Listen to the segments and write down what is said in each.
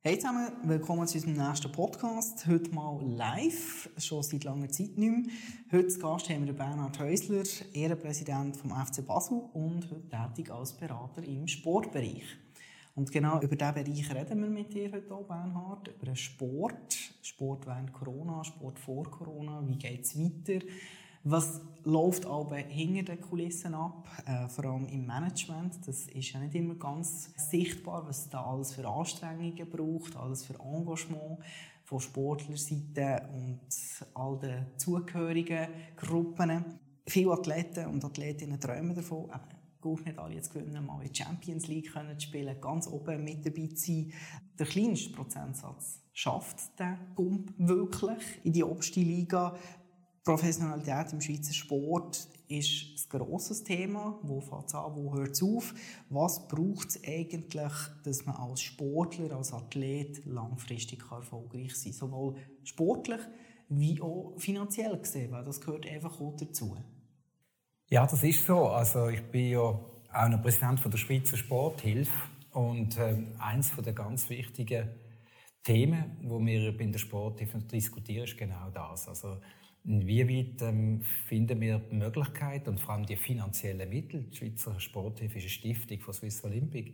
Hey zusammen, willkommen zu unserem nächsten Podcast. Heute mal live, schon seit langer Zeit nicht mehr. Heute zu Gast haben wir Bernhard Häusler, Ehrenpräsident vom FC Basel und heute tätig als Berater im Sportbereich. Und genau über diesen Bereich reden wir mit dir heute auch, Bernhard. Über den Sport, Sport während Corona, Sport vor Corona, wie geht es weiter? Was läuft aber hinter den Kulissen ab, äh, vor allem im Management? Das ist ja nicht immer ganz sichtbar, was da alles für Anstrengungen braucht, alles für Engagement von Sportlerseite und all den zugehörigen Gruppen. Viele Athleten und Athletinnen träumen davon, eben alle jetzt gewinnen, mal in die Champions League können spielen, ganz oben mit dabei zu sein. Der kleinste Prozentsatz schafft den Gump wirklich in die oberste Liga. Professionalität im Schweizer Sport ist ein grosses Thema. Wo fängt es an, wo hört es auf? Was braucht es eigentlich, dass man als Sportler, als Athlet langfristig erfolgreich sein kann? Sowohl sportlich wie auch finanziell gesehen, weil das gehört einfach auch dazu. Ja, das ist so. Also ich bin ja auch noch Präsident von der Schweizer Sporthilfe und äh, eins der ganz wichtigen Themen, wo wir bei der Sporthilfe diskutieren, ist genau das. Also Inwieweit ähm, finden wir die Möglichkeit und vor allem die finanziellen Mittel, die Schweizer Sporthilfe ist eine Stiftung von Swiss Olympic,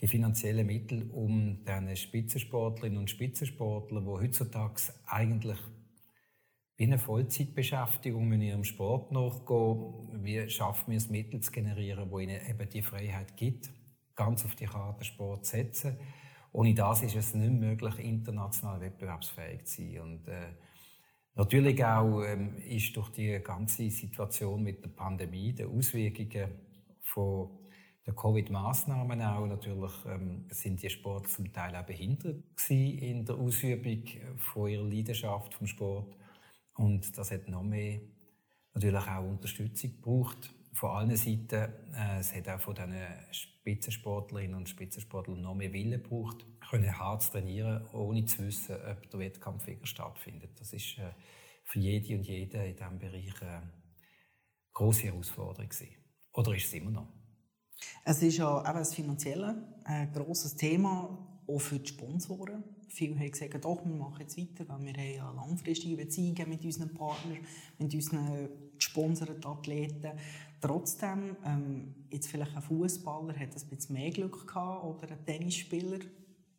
die finanziellen Mittel, um diese Spitzensportlerinnen und Spitzensportler, die heutzutage eigentlich wie eine Vollzeitbeschäftigung in ihrem Sport nachgehen, wie schaffen wir es, Mittel zu generieren, wo ihnen eben die Freiheit gibt, ganz auf die Karte Sport zu setzen. Ohne das ist es nicht möglich, international wettbewerbsfähig zu sein. Und, äh, Natürlich auch ähm, ist durch die ganze Situation mit der Pandemie, der Auswirkungen von der Covid-Maßnahmen auch natürlich ähm, sind die Sportler zum Teil auch behindert in der Ausübung von ihrer Leidenschaft vom Sport. Und das hat noch mehr natürlich auch Unterstützung gebraucht von allen Seiten. Äh, es hat auch von diesen Spitzensportlerinnen und Spitzensportlern noch mehr Willen gebraucht, können hart trainieren, ohne zu wissen, ob der Wettkampf wieder stattfindet. Das ist äh, für jede und jeden in diesem Bereich eine grosse Herausforderung gewesen. Oder ist es immer noch? Es ist ja eben das Finanzielle ein grosses Thema, auch für die Sponsoren. Viele haben gesagt, doch, wir machen jetzt weiter, weil wir haben ja langfristige Beziehungen mit unseren Partnern, mit unseren gesponserten Athleten. Trotzdem, ähm, jetzt vielleicht ein Fußballer hat ein bisschen mehr Glück gehabt oder ein Tennisspieler,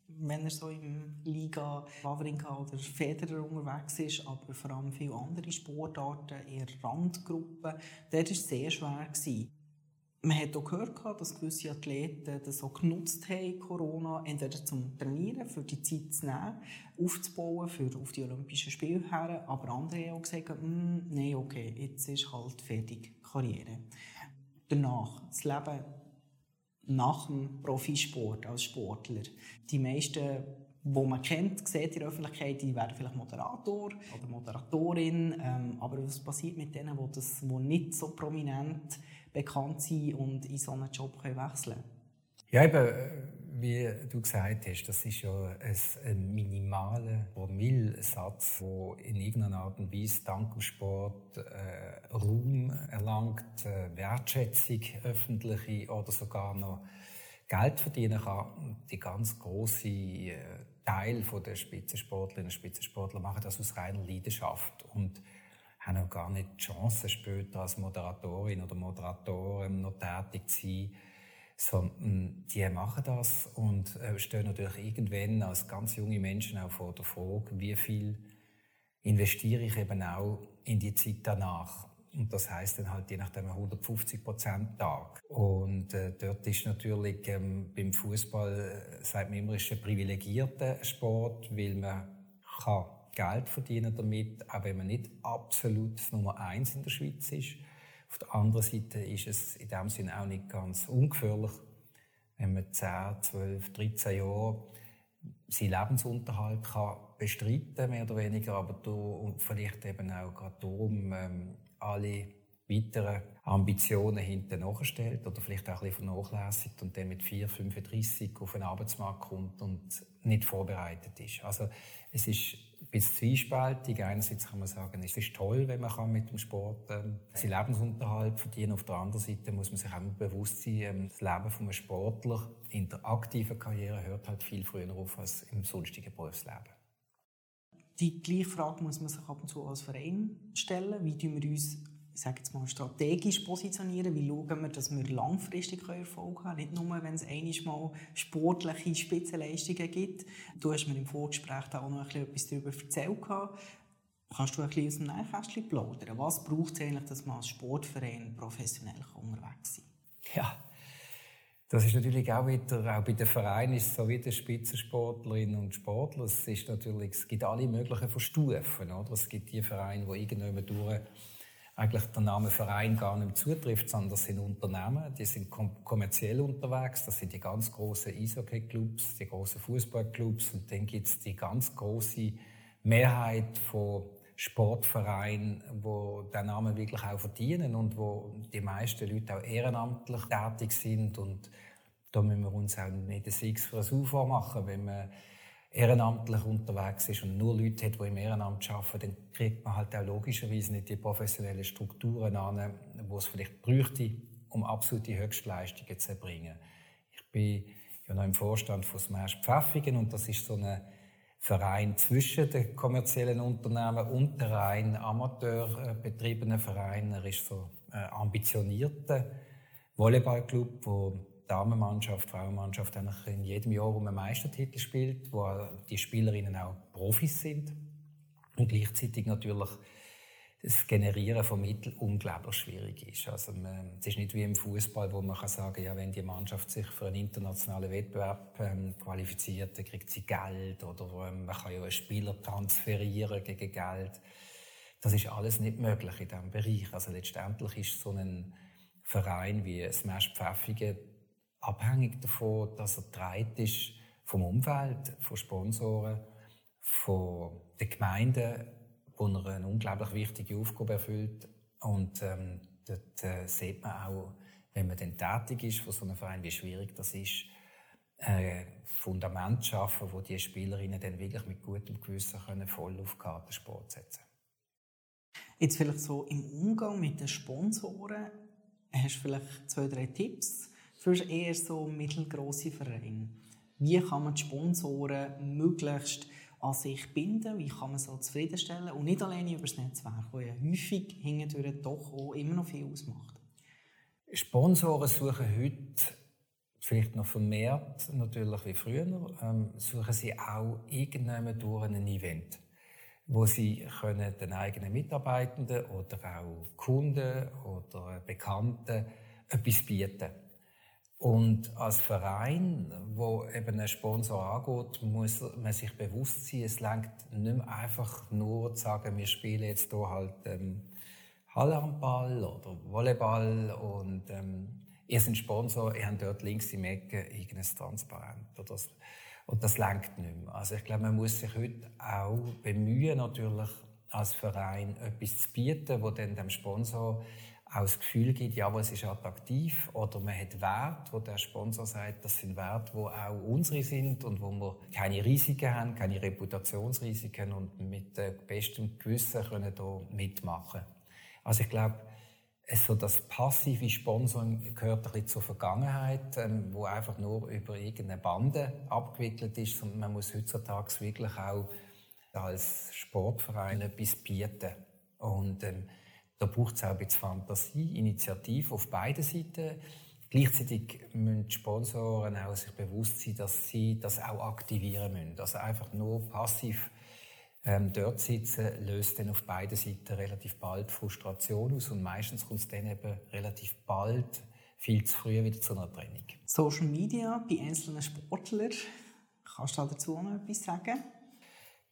wenn er so im Liga Wawrinka oder Federer unterwegs ist, aber vor allem viele andere Sportarten, eher Randgruppen, dort war es sehr schwer. Gewesen. Man hat auch gehört, dass gewisse Athleten das auch genutzt haben, Corona, entweder zum Trainieren, für die Zeit zu nehmen, aufzubauen, für auf die Olympischen Spiele her, aber andere haben auch gesagt, hm, nein, okay, jetzt ist halt fertig, Karriere. Danach, das Leben nach dem Profisport als Sportler. Die meisten, die man kennt, sieht in der Öffentlichkeit, die werden vielleicht Moderator oder Moderatorin, ähm, aber was passiert mit denen, die, die nicht so prominent bekannt sind und in so einen Job können wechseln können? Ja, eben, wie du gesagt hast, das ist ja ein, minimaler Promillesatz, der in irgendeiner Art und Weise dank dem Sport äh, Ruhm erlangt, äh, Wertschätzung, öffentliche oder sogar noch Geld verdienen kann. Die ganz große äh, Teil der Spitzensportlerinnen und Spitzensportler machen das aus reiner Leidenschaft und haben auch gar nicht die Chance, später als Moderatorin oder Moderator noch tätig zu sein sondern die machen das und äh, stehen natürlich irgendwann als ganz junge Menschen auch vor der Frage, wie viel investiere ich eben auch in die Zeit danach. Und das heißt dann halt je nachdem 150 Prozent Tag. Und äh, dort ist natürlich ähm, beim Fußball, äh, sagt man immer, ist ein privilegierter Sport, weil man kann Geld verdienen damit, auch wenn man nicht absolut Nummer eins in der Schweiz ist. Auf der anderen Seite ist es in dem Sinne auch nicht ganz ungefährlich, wenn man 10, 12, 13 Jahre seinen Lebensunterhalt kann bestreiten mehr oder weniger, aber da, und vielleicht eben auch gerade darum ähm, alle weiteren Ambitionen hinten nachstellt oder vielleicht auch ein bisschen vernachlässigt und dann mit 4, 35 auf den Arbeitsmarkt kommt und nicht vorbereitet ist. Also es ist ein bisschen zwiespältig. Einerseits kann man sagen, es ist toll, wenn man mit dem Sport ähm, seinen Lebensunterhalt verdienen Auf der anderen Seite muss man sich auch bewusst sein, ähm, das Leben eines Sportler in der aktiven Karriere hört halt viel früher auf als im sonstigen Berufsleben. Die gleiche Frage muss man sich ab und zu als Verein stellen. Wie tun wir uns ich sage jetzt mal, strategisch positionieren? Wie schauen wir, dass wir langfristig Erfolg haben Nicht nur, wenn es einmal sportliche Spitzenleistungen gibt. Du hast mir im Vorgespräch auch noch etwas darüber erzählt. Kannst du ein bisschen aus dem Nähkästchen plaudern? Was braucht es eigentlich, dass man als Sportverein professionell unterwegs sein kann? Ja, das ist natürlich auch wieder, auch bei den Vereinen ist es so wie den Spitzensportlerinnen und Sportler. Es, ist natürlich, es gibt alle möglichen Stufen. Oder? Es gibt die Vereine, die irgendwann durch eigentlich der Name Verein gar nicht zutrifft, sondern das sind Unternehmen, die sind kom kommerziell unterwegs. Das sind die ganz großen Eishockey-Clubs, die großen Fußballclubs und dann gibt es die ganz große Mehrheit von Sportvereinen, wo der Name wirklich auch verdienen und wo die meisten Leute auch ehrenamtlich tätig sind und da müssen wir uns auch nicht den Six für ein UFO machen, wenn man ehrenamtlich unterwegs ist und nur Leute hat, die im Ehrenamt arbeiten, dann kriegt man halt auch logischerweise nicht die professionellen Strukturen an, die es vielleicht bräuchte, um absolute Höchstleistungen zu erbringen. Ich bin ja noch im Vorstand von Smash Pfäffigen und das ist so ein Verein zwischen den kommerziellen Unternehmen und der rein amateurbetriebenen Verein. Er ist so ein ambitionierter Volleyballclub, wo Damenmannschaft, Frauenmannschaft in jedem Jahr um einen Meistertitel spielt, wo die Spielerinnen auch Profis sind und gleichzeitig natürlich das Generieren von Mitteln unglaublich schwierig ist. Also man, es ist nicht wie im Fußball, wo man kann sagen, ja, wenn die Mannschaft sich für einen internationalen Wettbewerb ähm, qualifiziert, dann kriegt sie Geld oder ähm, man kann ja einen Spieler transferieren gegen Geld. Das ist alles nicht möglich in diesem Bereich. Also letztendlich ist so ein Verein wie Smash Pfäffigen abhängig davon, dass er dreit ist vom Umfeld, von Sponsoren, von den Gemeinden, wo er eine unglaublich wichtige Aufgabe erfüllt. Und ähm, dort äh, sieht man auch, wenn man dann tätig ist von so einem Verein, wie schwierig das ist, äh, Fundament zu schaffen, wo die Spielerinnen dann wirklich mit gutem Gewissen können voll auf Kartensport setzen Jetzt vielleicht so im Umgang mit den Sponsoren, hast du vielleicht zwei, drei Tipps, für eher so mittelgroße Vereine. Wie kann man die Sponsoren möglichst an sich binden? Wie kann man sie zufriedenstellen? Und nicht alleine über das Netzwerk, das ja häufig hingedurch doch auch immer noch viel ausmacht. Sponsoren suchen heute vielleicht noch vermehrt natürlich wie früher, ähm, suchen sie auch irgendwann durch ein Event, wo sie können den eigenen Mitarbeitenden oder auch Kunden oder Bekannten etwas bieten können. Und als Verein, wo eben ein Sponsor angeht, muss man sich bewusst sein, es langt nicht mehr einfach nur zu sagen, wir spielen jetzt hier halt ähm, Hallandball oder Volleyball und ähm, ihr seid Sponsor, ihr habt dort links im Ecke irgendein Transparent. Oder das, und das langt nicht mehr. Also ich glaube, man muss sich heute auch bemühen, natürlich als Verein etwas zu bieten, wo dann dem Sponsor auch das Gefühl gibt, ja, es ist attraktiv oder man hat Wert, wo der Sponsor sagt, das sind Werte, wo auch unsere sind und wo wir keine Risiken haben, keine Reputationsrisiken und mit bestem Gewissen können da mitmachen. Also ich glaube, so das passive Sponsoring gehört ein bisschen zur Vergangenheit, ähm, wo einfach nur über irgendeine Bande abgewickelt ist, und man muss heutzutage wirklich auch als Sportverein etwas bieten. Und ähm, da braucht es auch ein bisschen Fantasie, Initiative auf beiden Seiten. Gleichzeitig müssen die Sponsoren auch sich bewusst sein, dass sie das auch aktivieren müssen. Also einfach nur passiv ähm, dort sitzen, löst dann auf beiden Seiten relativ bald Frustration aus und meistens kommt es dann eben relativ bald viel zu früh wieder zu einer Trennung. Social Media bei einzelnen Sportlern, kannst du dazu noch etwas sagen?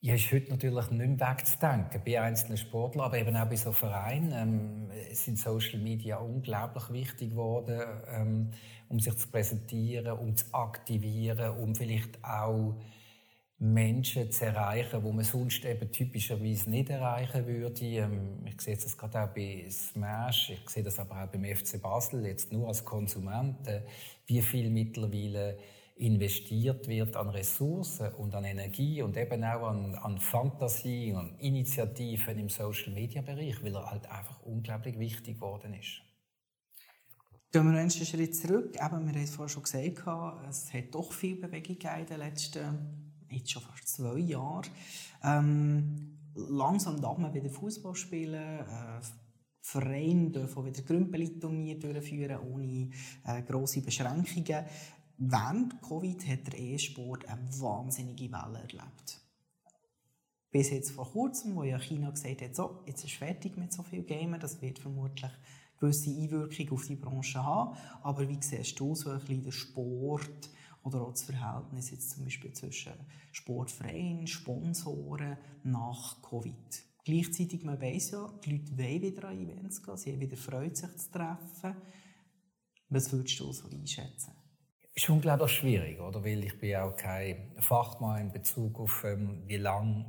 Ja, ist heute natürlich nicht mehr wegzudenken. Bei einzelnen Sportlern, aber eben auch bei so Vereinen ähm, sind Social Media unglaublich wichtig geworden, ähm, um sich zu präsentieren, um zu aktivieren, um vielleicht auch Menschen zu erreichen, wo man sonst eben typischerweise nicht erreichen würde. Ähm, ich sehe das gerade auch bei Smash, ich sehe das aber auch beim FC Basel, jetzt nur als Konsument, äh, wie viel mittlerweile investiert wird an Ressourcen und an Energie und eben auch an, an Fantasie und Initiativen im Social-Media-Bereich, weil er halt einfach unglaublich wichtig geworden ist. Gehen wir einen Schritt zurück. Eben, wir haben es vorhin schon gesagt, es hat doch viel Bewegung in den letzten, jetzt schon fast zwei Jahren. Ähm, langsam darf man wieder Fußball spielen. Äh, Vereine dürfen wieder Grümpeli-Turnier durchführen, ohne äh, grosse Beschränkungen. Während Covid hat der E-Sport eine wahnsinnige Welle erlebt. Bis jetzt vor kurzem, wo ja China gesagt hat, so, jetzt ist fertig mit so viel Gamen, das wird vermutlich gewisse Einwirkung auf die Branche haben. Aber wie siehst du so ein bisschen den Sport oder auch das Verhältnis jetzt zum Beispiel zwischen Sportvereinen, Sponsoren nach Covid? Gleichzeitig, man weiss ja, die Leute wollen wieder an Events gehen, sie haben wieder Freude, sich zu treffen. Was würdest du so einschätzen? Ist unglaublich schwierig, oder? Weil ich bin auch kein Fachmann in Bezug auf ähm, wie lang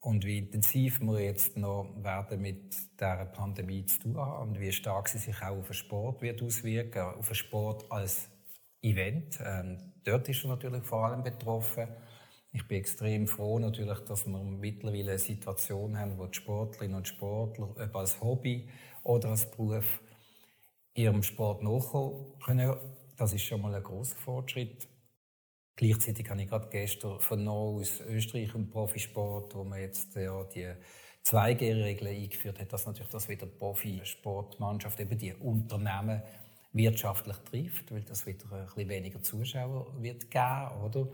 und wie intensiv wir jetzt noch werden mit dieser Pandemie zu tun haben und wie stark sie sich auch auf den Sport wird auswirken, auf den Sport als Event. Ähm, dort ist er natürlich vor allem betroffen. Ich bin extrem froh natürlich, dass wir mittlerweile eine Situation haben, wo die Sportlerinnen und Sportler, ob als Hobby oder als Beruf, ihrem Sport nachkommen können. Das ist schon mal ein großer Fortschritt. Gleichzeitig habe ich gerade gestern vernommen aus Österreich im Profisport, wo man jetzt ja die 2G-Regeln eingeführt hat, dass natürlich das wieder Profisportmannschaft, eben die Unternehmen wirtschaftlich trifft, weil das wieder ein bisschen weniger Zuschauer wird geben, oder?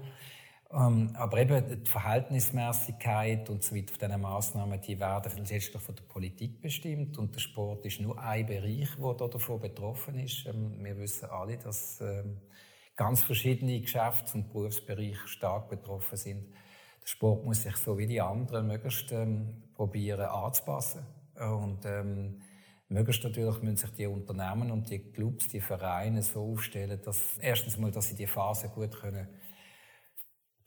Ähm, aber eben die Verhältnismäßigkeit und so weiter von diesen Massnahmen, die werden letztlich von der Politik bestimmt und der Sport ist nur ein Bereich, der davon betroffen ist. Ähm, wir wissen alle, dass ähm, ganz verschiedene Geschäfts- und Berufsbereiche stark betroffen sind. Der Sport muss sich so wie die anderen möglichst probieren anzupassen. Und ähm, möglichst natürlich müssen sich die Unternehmen und die Clubs, die Vereine so aufstellen, dass erstens mal, dass sie die Phase gut können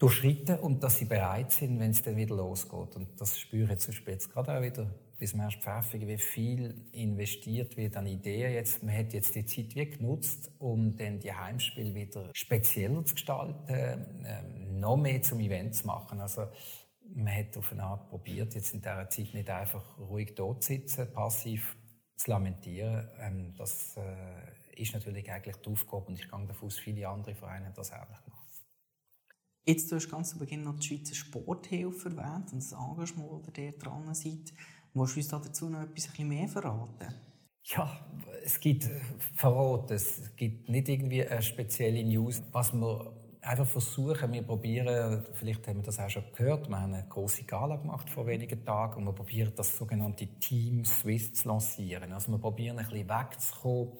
durchschreiten und dass sie bereit sind, wenn es dann wieder losgeht. Und das spüre ich zum Beispiel jetzt gerade auch wieder bis man erst pfeffig, wie viel investiert wird an Ideen. Jetzt, man hat jetzt die Zeit wie genutzt, um dann die Heimspiele wieder spezieller zu gestalten, ähm, noch mehr zum Event zu machen. Also, man hat auf eine Art probiert, jetzt in dieser Zeit nicht einfach ruhig dort sitzen, passiv zu lamentieren. Ähm, das äh, ist natürlich eigentlich die Aufgabe und ich gehe davon aus, viele andere Vereine das ähnlich machen. Jetzt, du hast ganz zu Beginn noch die Schweizer Sporthilfe erwähnt und das Engagement, das ihr dran seid. Willst du uns dazu noch etwas mehr verraten? Ja, es gibt äh, verraten. Es gibt nicht irgendwie eine spezielle News. Was wir einfach versuchen, wir probieren, vielleicht haben wir das auch schon gehört, wir haben eine große Gala gemacht vor wenigen Tagen und wir probieren das sogenannte Team Swiss zu lancieren. Also wir probieren ein bisschen wegzukommen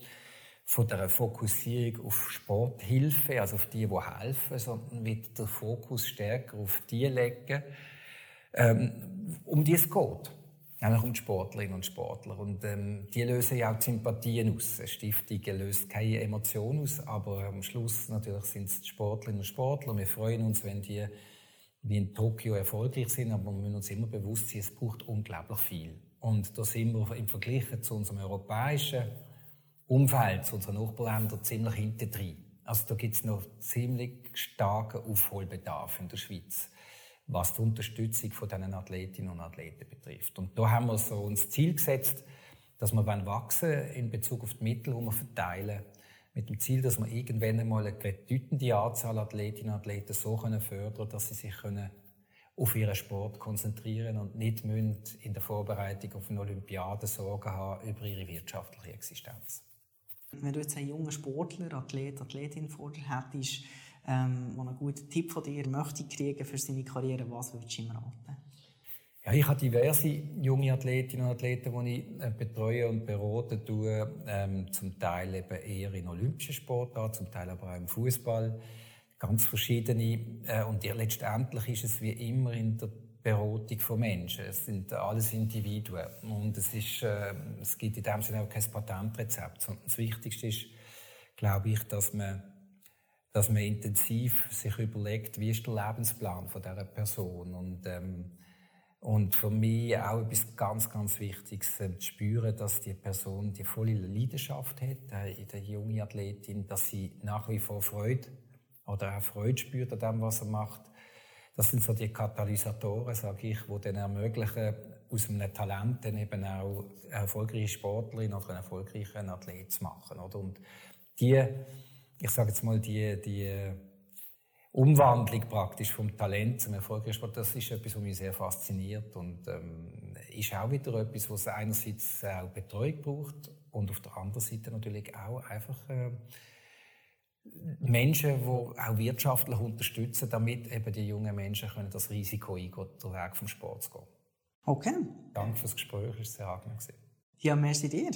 von der Fokussierung auf Sporthilfe, also auf die, die helfen, sondern wieder den Fokus stärker auf die legen, ähm, um die es geht nämlich um die Sportlerinnen und Sportler. Und ähm, die lösen ja auch die Sympathien aus. Eine Stiftung löst keine Emotionen aus, aber am Schluss natürlich sind es die Sportlerinnen und Sportler. Wir freuen uns, wenn die wie in Tokio erfolgreich sind, aber wir müssen uns immer bewusst sein, es braucht unglaublich viel. Und da sind wir im Vergleich zu unserem europäischen Umfeld, zu unseren Nachbarländern, ziemlich hinten drin. Also da gibt es noch ziemlich starken Aufholbedarf in der Schweiz was die Unterstützung von diesen Athletinnen und Athleten betrifft. Und da haben wir so uns Ziel gesetzt, dass wir wachsen in Bezug auf die Mittel, die wir verteilen, mit dem Ziel, dass wir irgendwann einmal eine bedeutende Anzahl Athletinnen und Athleten so können fördern, dass sie sich können auf ihren Sport konzentrieren und nicht müssen in der Vorbereitung auf eine Olympiade Sorgen haben über ihre wirtschaftliche Existenz. Wenn du jetzt einen jungen Sportler, Athlet, Athletin vor dir hättest, ähm, der einen guten Tipp von dir möchte kriegen für seine Karriere, was würdest du ihm raten? Ja, ich habe diverse junge Athletinnen und Athleten, die ich äh, betreue und berate, tue, ähm, zum Teil eben eher in olympischen Sportarten, zum Teil aber auch im Fußball, ganz verschiedene. Äh, und letztendlich ist es wie immer in der Beratung von Menschen. Es sind alles Individuen und es, ist, äh, es gibt in dem Sinne auch kein Patentrezept. das Wichtigste ist, glaube ich, dass man dass man intensiv sich überlegt, wie ist der Lebensplan von dieser Person und ähm, und für mich auch etwas ganz, ganz Wichtiges, äh, zu spüren, dass die Person die volle Leidenschaft hat, äh, die junge Athletin, dass sie nach wie vor Freude oder auch Freude spürt an dem, was er macht. Das sind so die Katalysatoren, sage ich, die dann ermöglichen, aus einem Talent dann eben auch eine erfolgreiche Sportlerin oder einen erfolgreichen Athlet zu machen. Oder? Und die, ich sage jetzt mal, die, die Umwandlung praktisch vom Talent zum erfolgreichen Sport, das ist etwas, was mich sehr fasziniert und ähm, ist auch wieder etwas, was einerseits auch Betreuung braucht und auf der anderen Seite natürlich auch einfach äh, Menschen, die auch wirtschaftlich unterstützen, damit eben die jungen Menschen können das Risiko eingehen, den Weg vom Sport zu gehen. Okay. Danke fürs Gespräch, es war sehr angenehm. Ja, merci dir.